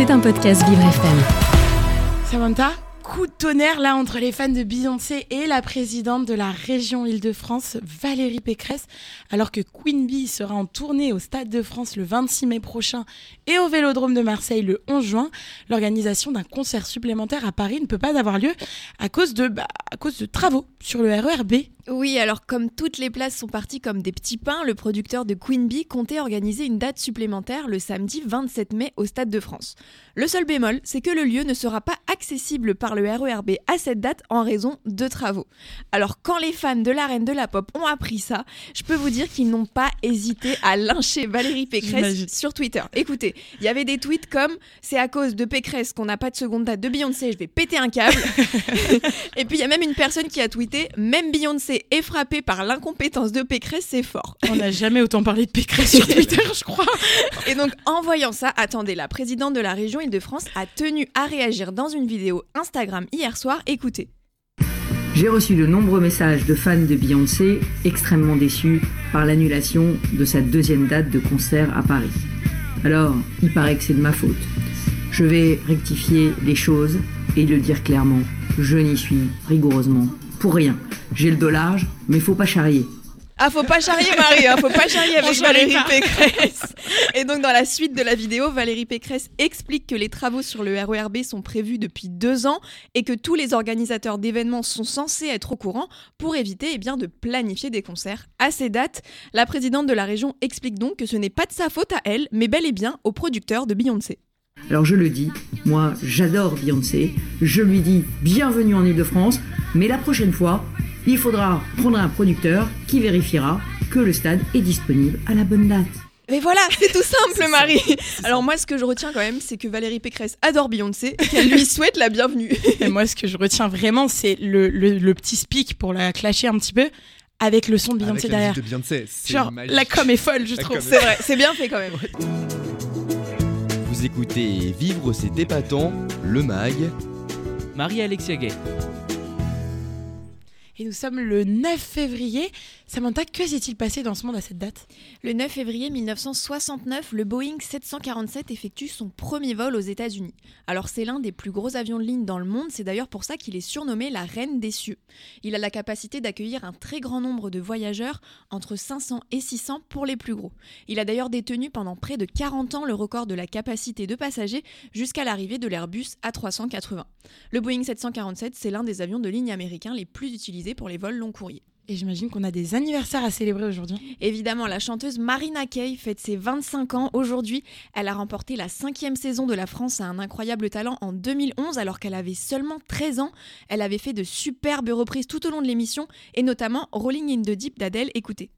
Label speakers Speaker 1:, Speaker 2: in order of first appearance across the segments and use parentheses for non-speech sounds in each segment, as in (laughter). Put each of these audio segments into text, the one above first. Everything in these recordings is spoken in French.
Speaker 1: C'est un podcast Vivre FM.
Speaker 2: Samantha, coup de tonnerre là entre les fans de Beyoncé et la présidente de la région Île-de-France, Valérie Pécresse, alors que Queen Bee sera en tournée au Stade de France le 26 mai prochain et au Vélodrome de Marseille le 11 juin. L'organisation d'un concert supplémentaire à Paris ne peut pas avoir lieu à cause de, bah, à cause de travaux sur le RERB.
Speaker 3: Oui, alors comme toutes les places sont parties comme des petits pains, le producteur de Queen Bee comptait organiser une date supplémentaire le samedi 27 mai au Stade de France. Le seul bémol, c'est que le lieu ne sera pas accessible par le RERB à cette date en raison de travaux. Alors quand les fans de la reine de la pop ont appris ça, je peux vous dire qu'ils n'ont pas hésité à lyncher Valérie Pécresse sur Twitter. Écoutez, il y avait des tweets comme c'est à cause de Pécresse qu'on n'a pas de seconde date de Beyoncé, je vais péter un câble. (laughs) Et puis il y a même une personne qui a tweeté même Beyoncé est frappée par l'incompétence de Pécresse, c'est fort.
Speaker 2: On n'a jamais autant parlé de Pécresse sur (laughs) Twitter, je crois.
Speaker 3: Et donc, en voyant ça, attendez, la présidente de la région Île-de-France a tenu à réagir dans une vidéo Instagram hier soir. Écoutez.
Speaker 4: J'ai reçu de nombreux messages de fans de Beyoncé extrêmement déçus par l'annulation de sa deuxième date de concert à Paris. Alors, il paraît que c'est de ma faute. Je vais rectifier les choses et le dire clairement. Je n'y suis rigoureusement pour rien. J'ai le dos large, mais faut pas charrier.
Speaker 3: Ah, faut pas charrier Marie, hein, faut pas charrier avec Valérie. Pécresse. Et donc, dans la suite de la vidéo, Valérie Pécresse explique que les travaux sur le RERB sont prévus depuis deux ans et que tous les organisateurs d'événements sont censés être au courant pour éviter eh bien, de planifier des concerts à ces dates. La présidente de la région explique donc que ce n'est pas de sa faute à elle, mais bel et bien au producteur de Beyoncé.
Speaker 4: Alors je le dis, moi j'adore Beyoncé, je lui dis bienvenue en Ile-de-France, mais la prochaine fois, il faudra prendre un producteur qui vérifiera que le stade est disponible à la bonne date.
Speaker 3: Mais voilà, c'est tout simple, Marie. Alors moi, ce que je retiens quand même, c'est que Valérie Pécresse adore Beyoncé et qu'elle lui (laughs) souhaite la bienvenue.
Speaker 2: Et moi, ce que je retiens vraiment, c'est le, le, le petit speak pour la clasher un petit peu avec le son de Beyoncé derrière.
Speaker 5: de Beyoncé, c'est
Speaker 2: Genre,
Speaker 5: magique.
Speaker 2: la com est folle, je
Speaker 5: La
Speaker 2: trouve.
Speaker 3: C'est vrai, c'est bien fait quand même.
Speaker 6: Vous écoutez Vivre c'est épatant, le MAG.
Speaker 7: Marie-Alexia Gay.
Speaker 2: Et nous sommes le 9 février. Samantha, que s'est-il passé dans ce monde à cette date?
Speaker 3: Le 9 février 1969, le Boeing 747 effectue son premier vol aux États-Unis. Alors c'est l'un des plus gros avions de ligne dans le monde, c'est d'ailleurs pour ça qu'il est surnommé la Reine des cieux. Il a la capacité d'accueillir un très grand nombre de voyageurs, entre 500 et 600 pour les plus gros. Il a d'ailleurs détenu pendant près de 40 ans le record de la capacité de passagers jusqu'à l'arrivée de l'Airbus A380. Le Boeing 747, c'est l'un des avions de ligne américains les plus utilisés pour les vols long courriers.
Speaker 2: Et j'imagine qu'on a des anniversaires à célébrer aujourd'hui.
Speaker 3: Évidemment, la chanteuse Marina Kaye fête ses 25 ans aujourd'hui. Elle a remporté la cinquième saison de La France à un incroyable talent en 2011 alors qu'elle avait seulement 13 ans. Elle avait fait de superbes reprises tout au long de l'émission et notamment Rolling in the Deep d'Adèle. Écoutez.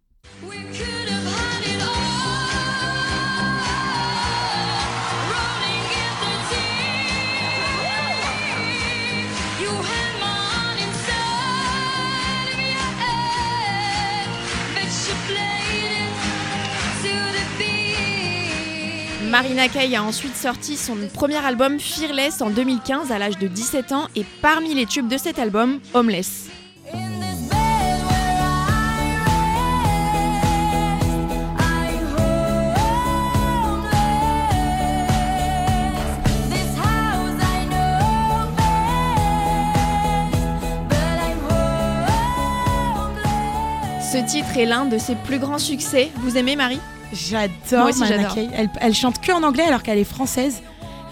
Speaker 3: Marina Kaye a ensuite sorti son premier album Fearless en 2015 à l'âge de 17 ans et parmi les tubes de cet album, Homeless. Ce titre est l'un de ses plus grands succès. Vous aimez Marie?
Speaker 2: J'adore. Kaye. Elle, elle chante que en anglais alors qu'elle est française.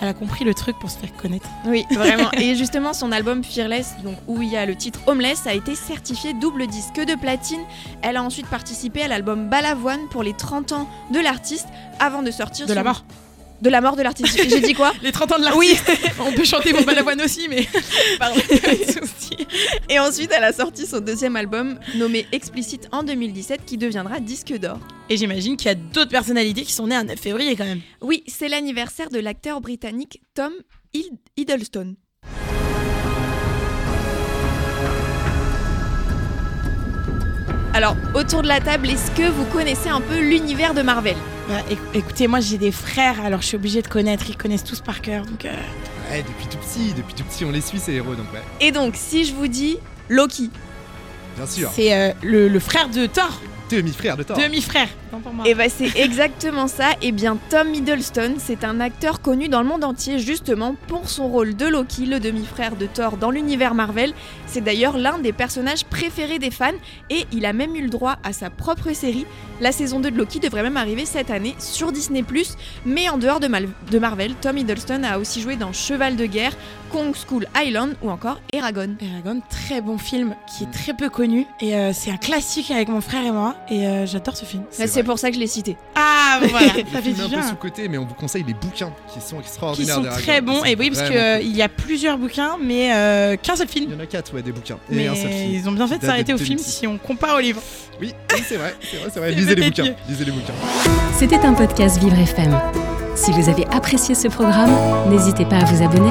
Speaker 2: Elle a compris le truc pour se faire connaître.
Speaker 3: Oui, (laughs) vraiment. Et justement, son album Fearless, donc où il y a le titre Homeless, a été certifié double disque de platine. Elle a ensuite participé à l'album Balavoine pour les 30 ans de l'artiste avant de sortir
Speaker 2: De la mort.
Speaker 3: De la mort de l'artiste. J'ai dit quoi (laughs)
Speaker 2: Les 30 ans de l'artiste. (laughs) On peut chanter pour Balavoine aussi, mais. (laughs)
Speaker 3: Pardon. Et ensuite, elle a sorti son deuxième album nommé Explicit en 2017 qui deviendra disque d'or.
Speaker 2: Et j'imagine qu'il y a d'autres personnalités qui sont nées un 9 février quand même.
Speaker 3: Oui, c'est l'anniversaire de l'acteur britannique Tom Hidd- Hiddleston. Alors, autour de la table, est-ce que vous connaissez un peu l'univers de Marvel?
Speaker 2: Bah, éc- écoutez, moi j'ai des frères, alors je suis obligée de connaître. Ils connaissent tous par cœur. Donc, euh,
Speaker 5: Ouais, depuis tout petit, depuis tout petit, on les suit ces héros, donc ouais,
Speaker 3: Et donc, si je vous dis Loki,
Speaker 5: bien sûr.
Speaker 2: c'est euh, le, le frère de Thor,
Speaker 5: Demi-frère de Thor.
Speaker 2: demi-frère. Autant pour moi.
Speaker 3: Et bah c'est exactement ça. Et bien Tom Hiddleston, c'est un acteur connu dans le monde entier justement pour son rôle de Loki, le demi-frère de Thor dans l'univers Marvel. C'est d'ailleurs l'un des personnages préférés des fans et il a même eu le droit à sa propre série. La saison 2 de Loki devrait même arriver cette année sur Disney+. Mais en dehors de, Mal- de Marvel, Tom Hiddleston a aussi joué dans Cheval de guerre, Kong School Island ou encore Eragon.
Speaker 2: Eragon, très bon film qui est très peu connu et euh, c'est un classique avec mon frère et moi et euh, j'adore ce film.
Speaker 3: C'est
Speaker 5: vrai.
Speaker 3: pour ça que je l'ai cité.
Speaker 2: Ah voilà, (laughs) ça fait du
Speaker 5: un peu
Speaker 2: bien.
Speaker 5: sous-côté, mais on vous conseille les bouquins qui sont
Speaker 2: Qui
Speaker 5: extraordinaires.
Speaker 2: sont très bons
Speaker 5: Ils
Speaker 2: et
Speaker 5: sont
Speaker 2: oui parce
Speaker 5: vraiment
Speaker 2: qu'il y a plusieurs bouquins mais euh, qu'un seul film.
Speaker 5: Il y en a quatre, ouais, des bouquins. Et
Speaker 2: Mais
Speaker 5: un seul film.
Speaker 2: ils ont bien fait de s'arrêter au film
Speaker 5: 2006.
Speaker 2: si on compare au livre.
Speaker 5: Oui, oui, c'est vrai, c'est vrai, c'est vrai. (laughs)
Speaker 2: C'est
Speaker 5: Lisez les
Speaker 2: peut-être
Speaker 5: bouquins. Lisez les bouquins.
Speaker 1: C'était un podcast Vivre FM. Si vous avez apprécié ce programme, n'hésitez pas à vous abonner.